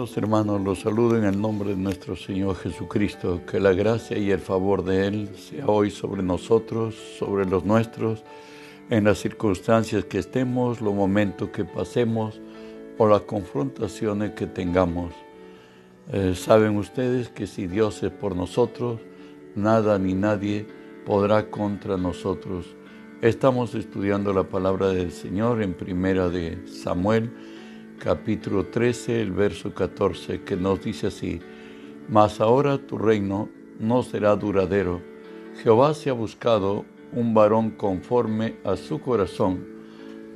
Hermanos, los saludo en el nombre de nuestro Señor Jesucristo. Que la gracia y el favor de Él sea hoy sobre nosotros, sobre los nuestros, en las circunstancias que estemos, los momentos que pasemos o las confrontaciones que tengamos. Eh, saben ustedes que si Dios es por nosotros, nada ni nadie podrá contra nosotros. Estamos estudiando la palabra del Señor en primera de Samuel capítulo 13, el verso 14, que nos dice así, Mas ahora tu reino no será duradero. Jehová se ha buscado un varón conforme a su corazón,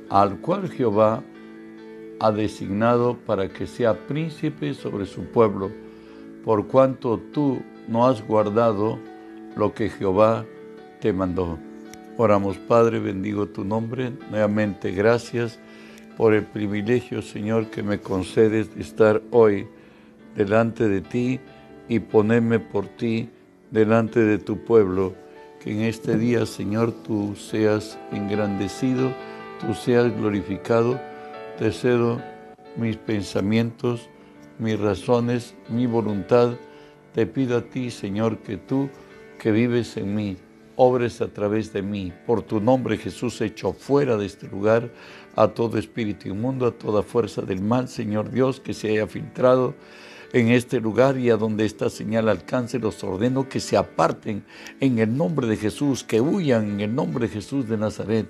al cual Jehová ha designado para que sea príncipe sobre su pueblo, por cuanto tú no has guardado lo que Jehová te mandó. Oramos, Padre, bendigo tu nombre. Nuevamente, gracias por el privilegio, Señor, que me concedes de estar hoy delante de ti y ponerme por ti delante de tu pueblo. Que en este día, Señor, tú seas engrandecido, tú seas glorificado. Te cedo mis pensamientos, mis razones, mi voluntad. Te pido a ti, Señor, que tú, que vives en mí, obres a través de mí. Por tu nombre, Jesús, hecho fuera de este lugar a todo espíritu inmundo, a toda fuerza del mal, Señor Dios, que se haya filtrado en este lugar y a donde esta señal alcance, los ordeno que se aparten en el nombre de Jesús, que huyan en el nombre de Jesús de Nazaret.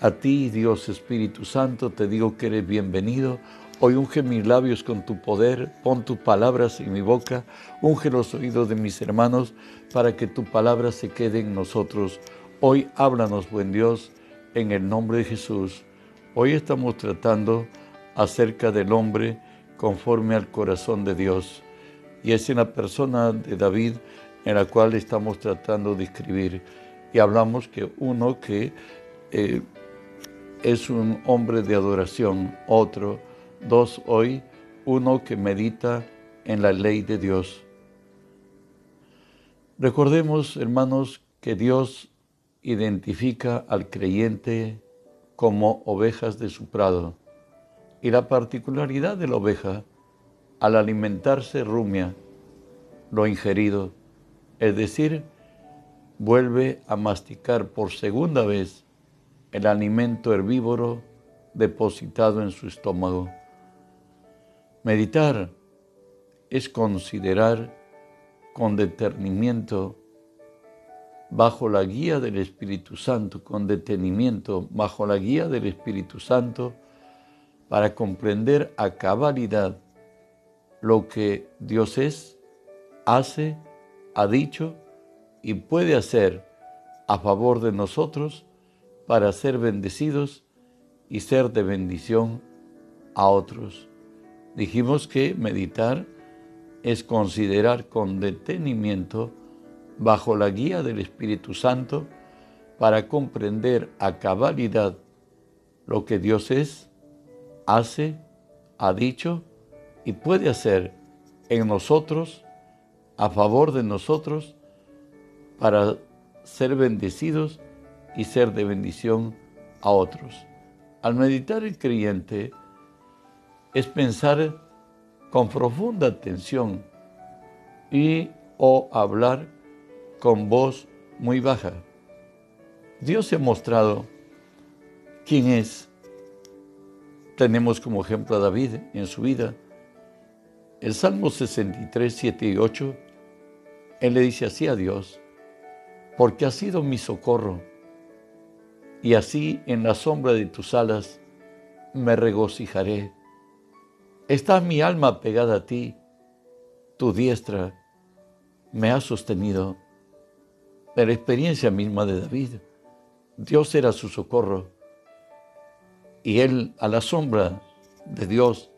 A ti, Dios Espíritu Santo, te digo que eres bienvenido. Hoy unge mis labios con tu poder, pon tus palabras en mi boca, unge los oídos de mis hermanos para que tu palabra se quede en nosotros. Hoy háblanos, buen Dios, en el nombre de Jesús. Hoy estamos tratando acerca del hombre conforme al corazón de Dios. Y es en la persona de David en la cual estamos tratando de escribir. Y hablamos que uno que eh, es un hombre de adoración, otro, dos hoy, uno que medita en la ley de Dios. Recordemos, hermanos, que Dios identifica al creyente como ovejas de su prado. Y la particularidad de la oveja, al alimentarse rumia lo ingerido, es decir, vuelve a masticar por segunda vez el alimento herbívoro depositado en su estómago. Meditar es considerar con detenimiento bajo la guía del Espíritu Santo, con detenimiento, bajo la guía del Espíritu Santo, para comprender a cabalidad lo que Dios es, hace, ha dicho y puede hacer a favor de nosotros para ser bendecidos y ser de bendición a otros. Dijimos que meditar es considerar con detenimiento bajo la guía del Espíritu Santo para comprender a cabalidad lo que Dios es, hace, ha dicho y puede hacer en nosotros, a favor de nosotros, para ser bendecidos y ser de bendición a otros. Al meditar el creyente es pensar con profunda atención y o hablar con voz muy baja. Dios ha mostrado quién es. Tenemos como ejemplo a David en su vida. El Salmo 63, 7 y 8, él le dice así a Dios, porque has sido mi socorro, y así en la sombra de tus alas me regocijaré. Está mi alma pegada a ti, tu diestra me ha sostenido de la experiencia misma de David. Dios era su socorro y él a la sombra de Dios,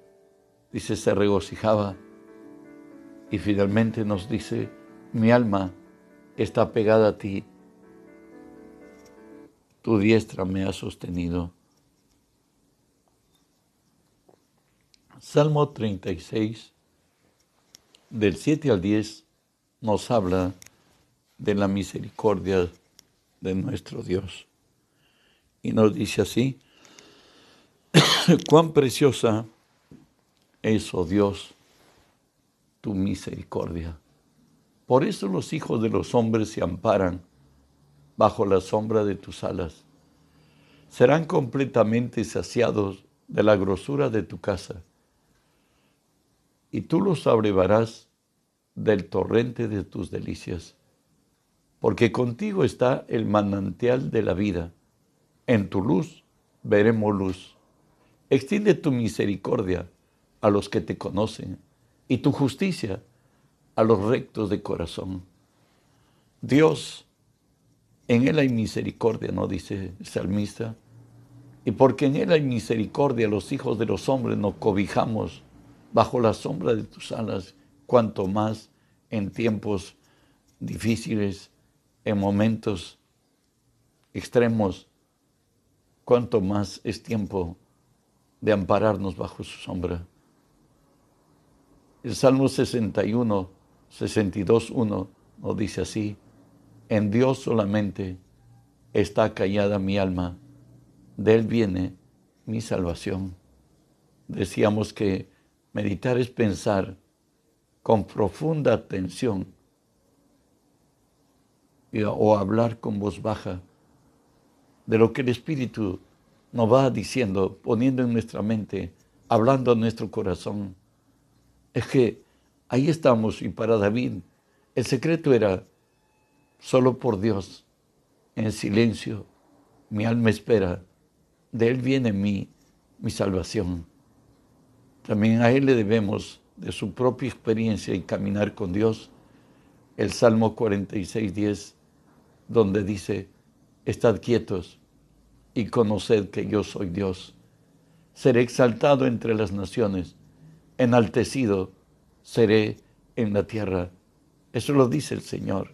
dice, se regocijaba y finalmente nos dice, mi alma está pegada a ti, tu diestra me ha sostenido. Salmo 36, del 7 al 10, nos habla de la misericordia de nuestro Dios. Y nos dice así, cuán preciosa es, oh Dios, tu misericordia. Por eso los hijos de los hombres se amparan bajo la sombra de tus alas. Serán completamente saciados de la grosura de tu casa, y tú los abrevarás del torrente de tus delicias, porque contigo está el manantial de la vida. En tu luz veremos luz. Extiende tu misericordia a los que te conocen y tu justicia a los rectos de corazón. Dios, en Él hay misericordia, ¿no? Dice el salmista. Y porque en Él hay misericordia, los hijos de los hombres nos cobijamos bajo la sombra de tus alas, cuanto más en tiempos difíciles, en momentos extremos, cuanto más es tiempo de ampararnos bajo su sombra. El Salmo 61, 62, 1 nos dice así, en Dios solamente está callada mi alma, de Él viene mi salvación. Decíamos que meditar es pensar con profunda atención o hablar con voz baja de lo que el Espíritu nos va diciendo, poniendo en nuestra mente, hablando a nuestro corazón. Es que ahí estamos y para David el secreto era solo por Dios, en silencio, mi alma espera, de Él viene mi, mi salvación. También a Él le debemos de su propia experiencia y caminar con Dios el Salmo 46, 10, donde dice, estad quietos y conoced que yo soy Dios. Seré exaltado entre las naciones, enaltecido seré en la tierra. Eso lo dice el Señor.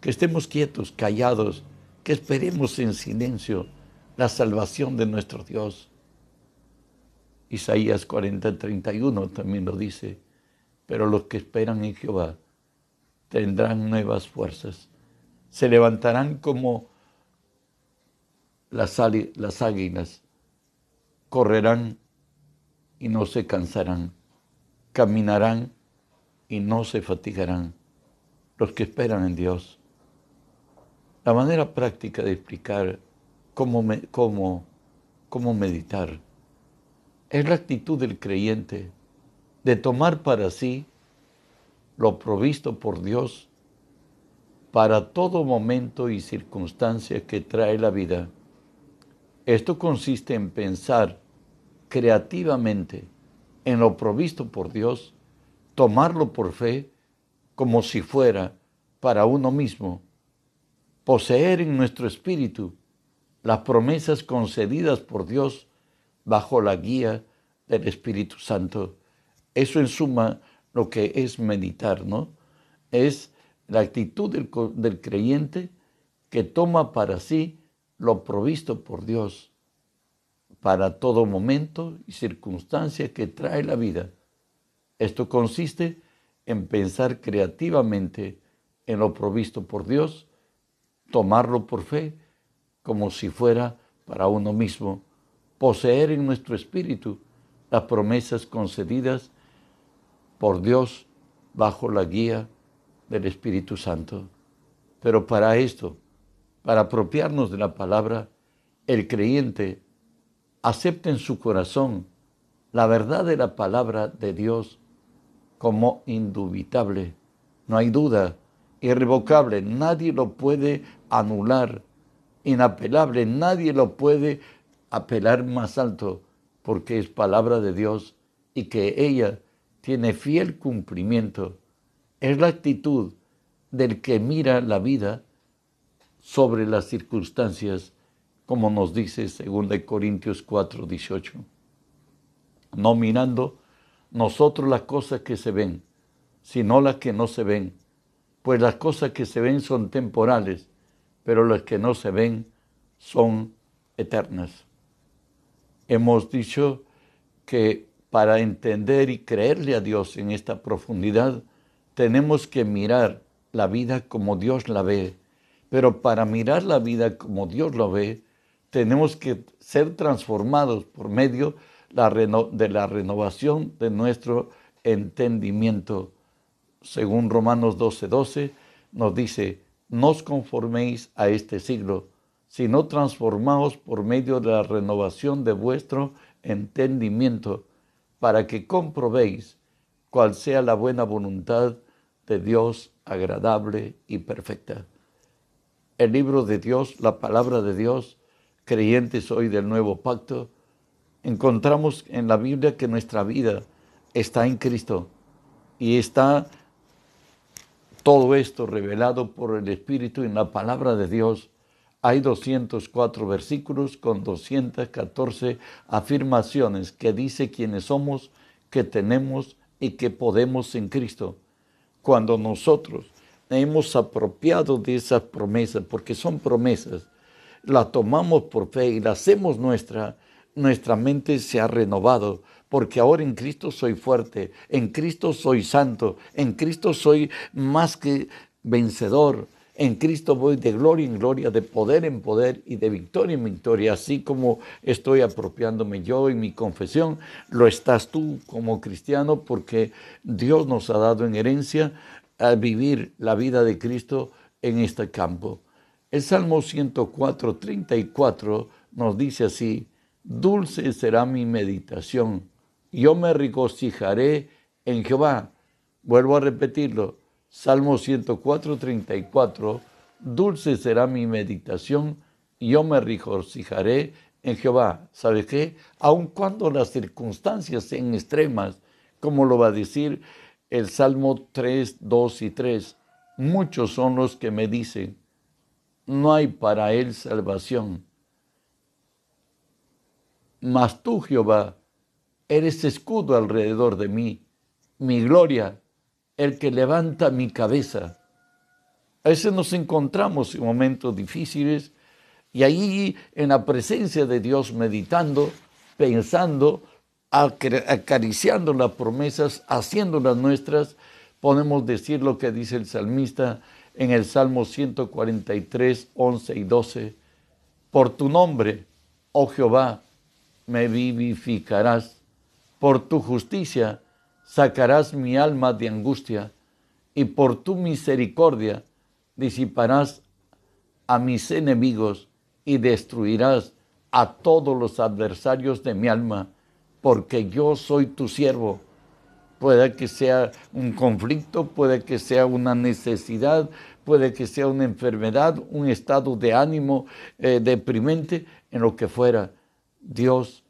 Que estemos quietos, callados, que esperemos en silencio la salvación de nuestro Dios. Isaías 40, 31 también lo dice. Pero los que esperan en Jehová tendrán nuevas fuerzas. Se levantarán como las, las águilas, correrán y no se cansarán, caminarán y no se fatigarán los que esperan en Dios. La manera práctica de explicar cómo, cómo, cómo meditar es la actitud del creyente de tomar para sí lo provisto por Dios para todo momento y circunstancia que trae la vida. Esto consiste en pensar creativamente en lo provisto por Dios tomarlo por fe como si fuera para uno mismo, poseer en nuestro espíritu las promesas concedidas por Dios bajo la guía del Espíritu Santo. Eso en suma lo que es meditar, ¿no? Es la actitud del, del creyente que toma para sí lo provisto por Dios para todo momento y circunstancia que trae la vida esto consiste en pensar creativamente en lo provisto por Dios, tomarlo por fe como si fuera para uno mismo, poseer en nuestro espíritu las promesas concedidas por Dios bajo la guía del Espíritu Santo. Pero para esto, para apropiarnos de la palabra, el creyente acepta en su corazón la verdad de la palabra de Dios como indubitable. No hay duda, irrevocable, nadie lo puede anular, inapelable, nadie lo puede apelar más alto, porque es palabra de Dios y que ella tiene fiel cumplimiento. Es la actitud del que mira la vida sobre las circunstancias, como nos dice 2 Corintios 4, 18. No mirando nosotros las cosas que se ven, sino las que no se ven. Pues las cosas que se ven son temporales, pero las que no se ven son eternas. Hemos dicho que para entender y creerle a Dios en esta profundidad, tenemos que mirar la vida como Dios la ve. Pero para mirar la vida como Dios la ve, tenemos que ser transformados por medio de la renovación de nuestro entendimiento. según Romanos 12:12, 12, nos dice, no os conforméis a este siglo, sino transformaos por medio de la renovación de vuestro entendimiento, para que comprobéis cuál sea la buena voluntad de Dios agradable y perfecta. El libro de Dios, la palabra de Dios, creyentes hoy del nuevo pacto, encontramos en la Biblia que nuestra vida está en Cristo y está todo esto revelado por el Espíritu en la palabra de Dios. Hay 204 versículos con 214 afirmaciones que dice quiénes somos, que tenemos y que podemos en Cristo. Cuando nosotros hemos apropiado de esas promesas, porque son promesas, la tomamos por fe y la hacemos nuestra, nuestra mente se ha renovado, porque ahora en Cristo soy fuerte, en Cristo soy santo, en Cristo soy más que vencedor, en Cristo voy de gloria en gloria, de poder en poder y de victoria en victoria, así como estoy apropiándome yo en mi confesión, lo estás tú como cristiano, porque Dios nos ha dado en herencia a vivir la vida de Cristo en este campo. El Salmo 104, 34 nos dice así, dulce será mi meditación, yo me regocijaré en Jehová. Vuelvo a repetirlo, Salmo 104, 34, dulce será mi meditación, yo me regocijaré en Jehová. ¿Sabe qué? Aun cuando las circunstancias sean extremas, como lo va a decir el Salmo 3, 2 y 3, muchos son los que me dicen, no hay para él salvación. Mas tú, Jehová, eres escudo alrededor de mí, mi gloria, el que levanta mi cabeza. A veces nos encontramos en momentos difíciles y ahí en la presencia de Dios meditando, pensando, acariciando las promesas, haciéndolas nuestras, podemos decir lo que dice el salmista en el Salmo 143, 11 y 12. Por tu nombre, oh Jehová, me vivificarás. Por tu justicia sacarás mi alma de angustia. Y por tu misericordia disiparás a mis enemigos y destruirás a todos los adversarios de mi alma, porque yo soy tu siervo Puede que sea un conflicto, puede que sea una necesidad, puede que sea una enfermedad, un estado de ánimo eh, deprimente, en lo que fuera. Dios,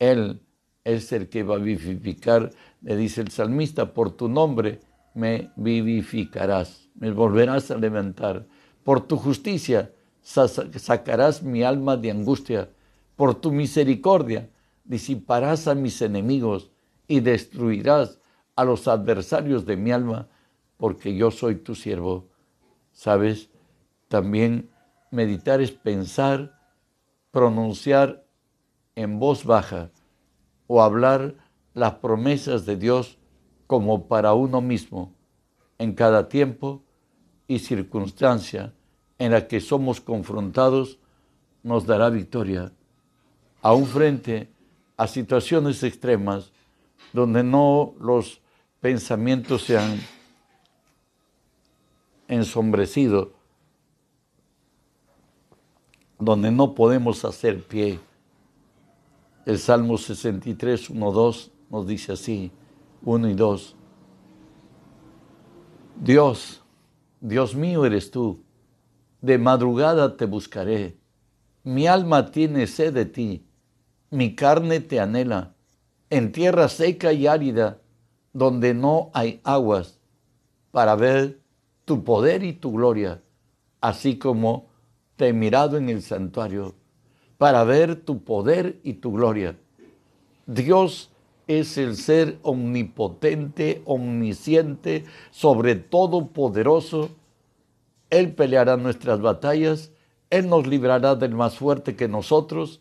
Él es el que va a vivificar, le dice el salmista, por tu nombre me vivificarás, me volverás a levantar. Por tu justicia sacarás mi alma de angustia. Por tu misericordia disiparás a mis enemigos y destruirás a los adversarios de mi alma, porque yo soy tu siervo. ¿Sabes? También meditar es pensar, pronunciar en voz baja o hablar las promesas de Dios como para uno mismo en cada tiempo y circunstancia en la que somos confrontados nos dará victoria. Aún frente a situaciones extremas, donde no los pensamientos se han ensombrecido, donde no podemos hacer pie. El Salmo 63, 1, 2 nos dice así, 1 y 2. Dios, Dios mío eres tú, de madrugada te buscaré, mi alma tiene sed de ti, mi carne te anhela en tierra seca y árida, donde no hay aguas, para ver tu poder y tu gloria, así como te he mirado en el santuario, para ver tu poder y tu gloria. Dios es el ser omnipotente, omnisciente, sobre todo poderoso. Él peleará nuestras batallas, Él nos librará del más fuerte que nosotros,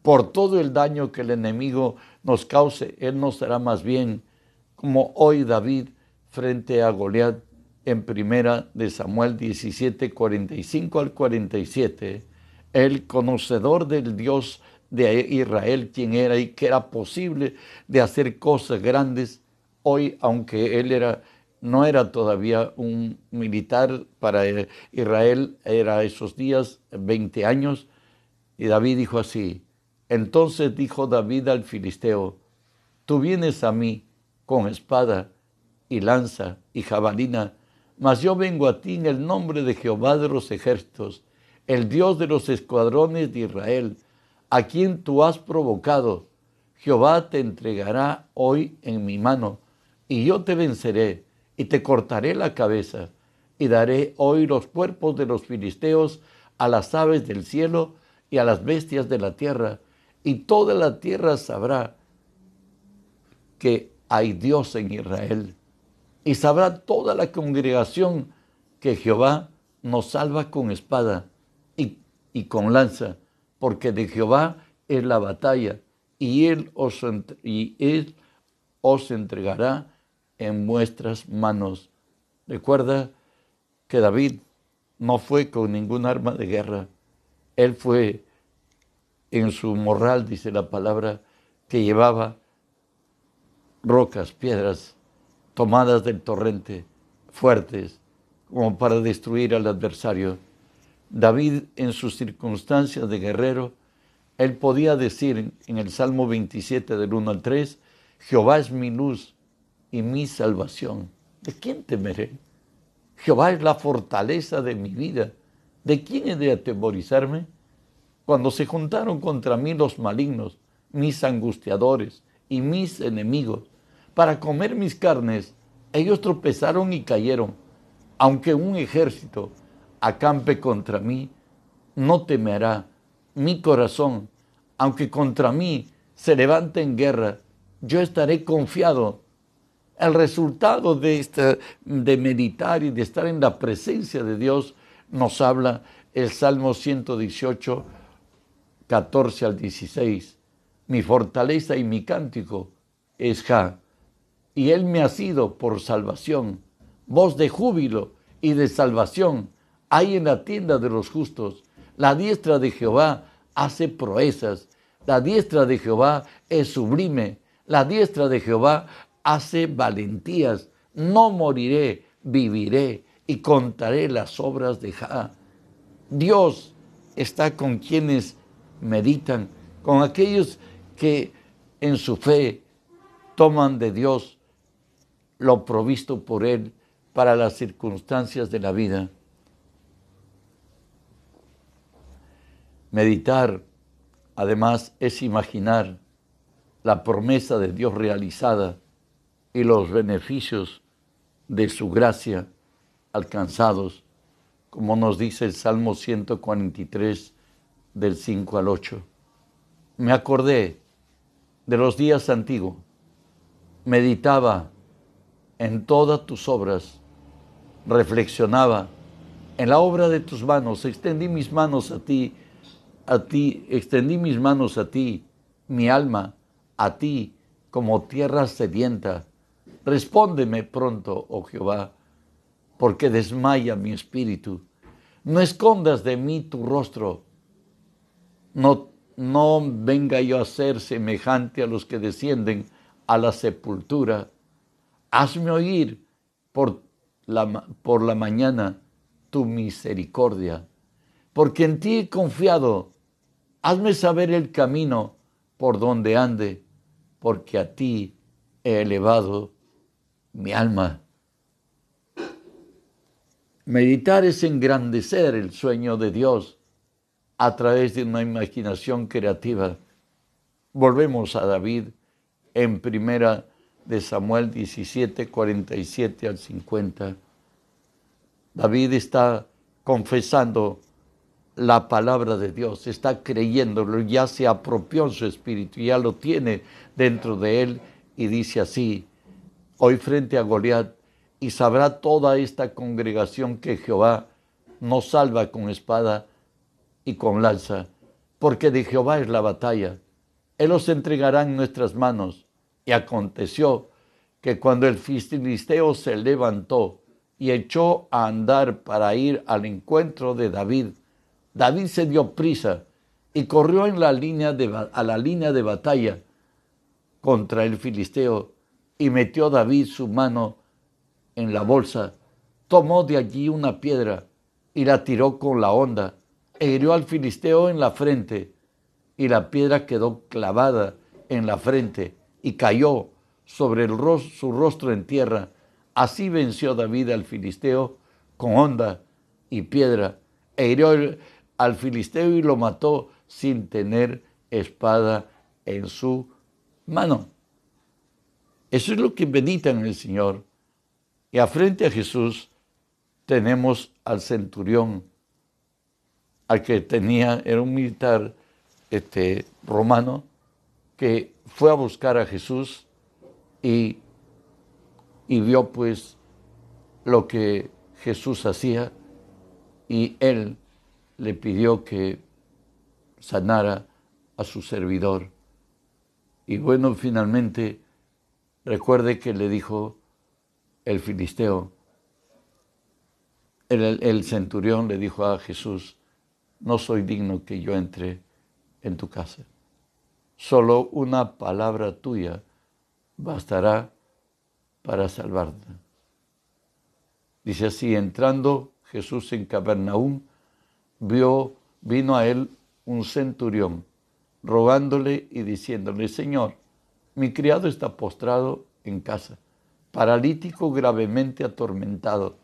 por todo el daño que el enemigo nos cause, Él nos será más bien, como hoy David frente a Goliat en primera de Samuel 17, 45 al 47, el conocedor del Dios de Israel, quien era y que era posible de hacer cosas grandes, hoy, aunque él era no era todavía un militar para Israel, era esos días, 20 años, y David dijo así, entonces dijo David al filisteo, tú vienes a mí con espada y lanza y jabalina, mas yo vengo a ti en el nombre de Jehová de los ejércitos, el Dios de los escuadrones de Israel, a quien tú has provocado. Jehová te entregará hoy en mi mano, y yo te venceré, y te cortaré la cabeza, y daré hoy los cuerpos de los filisteos a las aves del cielo y a las bestias de la tierra, y toda la tierra sabrá que hay Dios en Israel y sabrá toda la congregación que Jehová nos salva con espada y, con lanza, porque de Jehová es la batalla y él, os, entregará en vuestras manos. Recuerda que David no fue con ningún arma de guerra. Él fue en su morral, dice la palabra, que llevaba rocas, piedras tomadas del torrente, fuertes, como para destruir al adversario. David, en sus circunstancias de guerrero, él podía decir en el Salmo 27 del 1 al 3, Jehová es mi luz y mi salvación. ¿De quién temeré? Jehová es la fortaleza de mi vida. ¿De quién he de atemorizarme? Cuando se juntaron contra mí los malignos, mis angustiadores y mis enemigos, para comer mis carnes, ellos tropezaron y cayeron. Aunque un ejército acampe contra mí, no temerá mi corazón. Aunque contra mí se levante en guerra, yo estaré confiado. El resultado de, esta, de meditar y de estar en la presencia de Dios nos habla el Salmo 118, 14 al 16. Mi fortaleza y mi cántico es Ja y Él me ha sido por salvación. Voz de júbilo y de salvación hay en la tienda de los justos. La diestra de Jehová hace proezas. La diestra de Jehová es sublime. La diestra de Jehová hace valentías. No moriré, viviré y contaré las obras de Jah. Dios está con quienes meditan, con aquellos que en su fe toman de Dios lo provisto por Él para las circunstancias de la vida. Meditar, además, es imaginar la promesa de Dios realizada y los beneficios de su gracia alcanzados, como nos dice el Salmo 143 del 5 al 8. Me acordé de los días antiguos, meditaba en todas tus obras. Reflexionaba en la obra de tus manos, extendí mis manos a ti, a ti, extendí mis manos a ti, mi alma, a ti, como tierra sedienta. Respóndeme pronto, oh Jehová, porque desmaya mi espíritu. No escondas de mí tu rostro. No, no venga yo a ser semejante a los que descienden a la sepultura Hazme oír por la, por la mañana tu misericordia, porque en ti he confiado. Hazme saber el camino por donde ande, porque a ti he elevado mi alma. Meditar es engrandecer el sueño de Dios a través de una imaginación creativa. Volvemos a David en primera de Samuel 17, 47 al 50. David está confesando la palabra de Dios, está creyéndolo, ya se apropió en su espíritu, ya lo tiene dentro de él y dice así, hoy frente a Goliat, y sabrá toda esta congregación que Jehová nos salva con espada y con lanza, porque de Jehová es la batalla. Él los entregará en nuestras manos y aconteció que cuando el filisteo se levantó y echó a andar para ir al encuentro de David, David se dio prisa y corrió en la línea de, a la línea de batalla contra el filisteo y metió David su mano en la bolsa, tomó de allí una piedra y la tiró con la onda, e hirió al filisteo en la frente, y la piedra quedó clavada en la frente y cayó sobre el su rostro en tierra. Así venció David al filisteo con onda y piedra, e hirió al filisteo y lo mató sin tener espada en su mano. Eso es lo que en el Señor. Y a frente a Jesús tenemos al centurión, al que tenía, era un militar este, romano, que fue a buscar a Jesús y, y vio pues lo que Jesús hacía y él le pidió que sanara a su servidor. Y bueno, finalmente, recuerde que le dijo el filisteo, el, centurión le dijo a Jesús, no soy digno que yo entre en tu casa. Solo una palabra tuya bastará para salvarte. Dice así, entrando Jesús en Capernaum, vio, vino a él un centurión, rogándole y diciéndole, Señor, mi criado está postrado en casa, paralítico gravemente atormentado.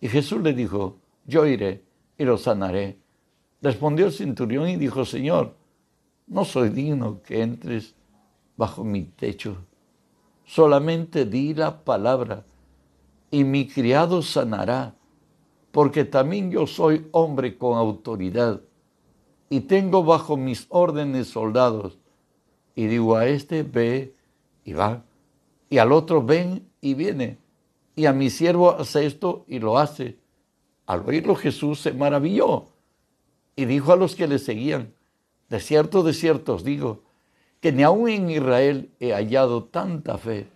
Y Jesús le dijo, yo iré y lo sanaré. Respondió el centurión y dijo, Señor, no soy digno que entres bajo mi techo. Solamente di la palabra y mi criado sanará porque también yo soy hombre con autoridad y tengo bajo mis órdenes soldados. Y digo a este, ve y va, y al otro, ven y viene, y a mi siervo hace esto y lo hace. Al oírlo Jesús se maravilló y dijo a los que le seguían, de cierto, de cierto os digo, que ni aun en Israel he hallado tanta fe.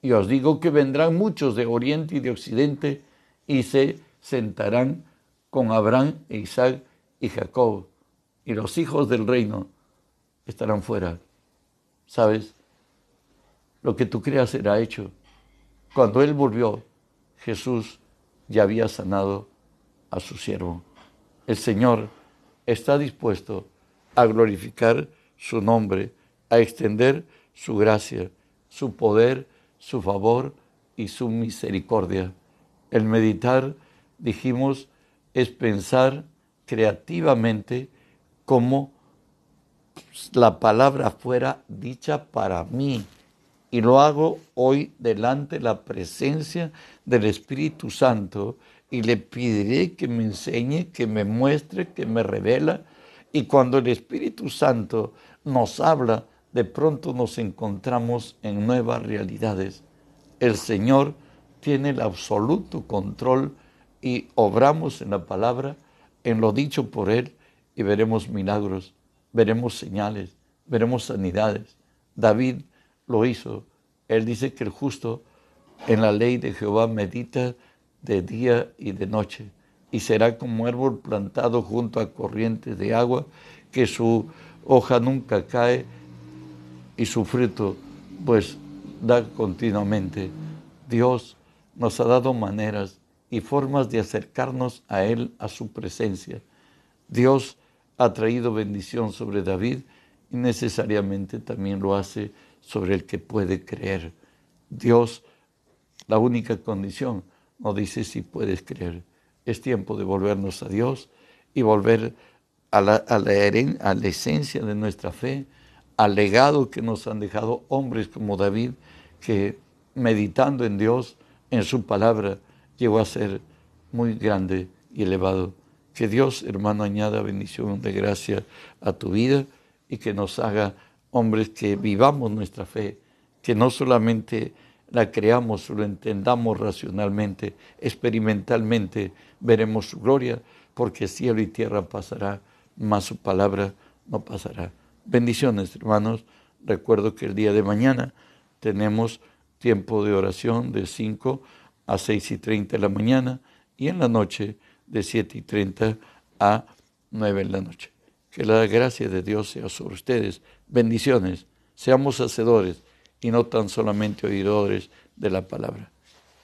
Y os digo que vendrán muchos de oriente y de occidente y se sentarán con Abraham, Isaac y Jacob, y los hijos del reino estarán fuera. ¿Sabes? Lo que tú creas será hecho. Cuando él volvió, Jesús ya había sanado a su siervo. El Señor está dispuesto a glorificar su nombre, a extender su gracia, su poder, su favor y su misericordia. El meditar dijimos, es pensar creativamente como la palabra fuera dicha para mí. Y lo hago hoy delante de la presencia del Espíritu Santo y le pediré que me enseñe, que me muestre, que me revela. Y cuando el Espíritu Santo nos habla, de pronto nos encontramos en nuevas realidades. El Señor tiene el absoluto control y obramos en la palabra, en lo dicho por Él, y veremos milagros, veremos señales, veremos sanidades. David lo hizo. Él dice que el justo en la ley de Jehová medita de día y de noche, y será como árbol plantado junto a corrientes de agua, que su hoja nunca cae y su fruto pues da continuamente. Dios nos ha dado maneras y formas de acercarnos a Él, a su presencia. Dios ha traído bendición sobre David y necesariamente también lo hace sobre el que puede creer. Dios, la única condición, no dice si puedes creer. Es tiempo de volvernos a Dios y volver a la, a a la esencia de nuestra fe, al legado que nos han dejado hombres como David, que meditando en Dios, en su palabra, llegó a ser muy grande y elevado. Que Dios, hermano, añada bendición de gracia a tu vida y que nos haga hombres que vivamos nuestra fe, que no solamente la creamos, lo entendamos racionalmente, experimentalmente, veremos su gloria, porque cielo y tierra pasará, mas su palabra no pasará. Bendiciones, hermanos. Recuerdo que el día de mañana tenemos tiempo de oración de 5 a 6 y 30 de la mañana y en la noche de 7 y 30 a 9 de la noche. Que la gracia de Dios sea sobre ustedes. Bendiciones. Seamos hacedores y no tan solamente oidores de la palabra.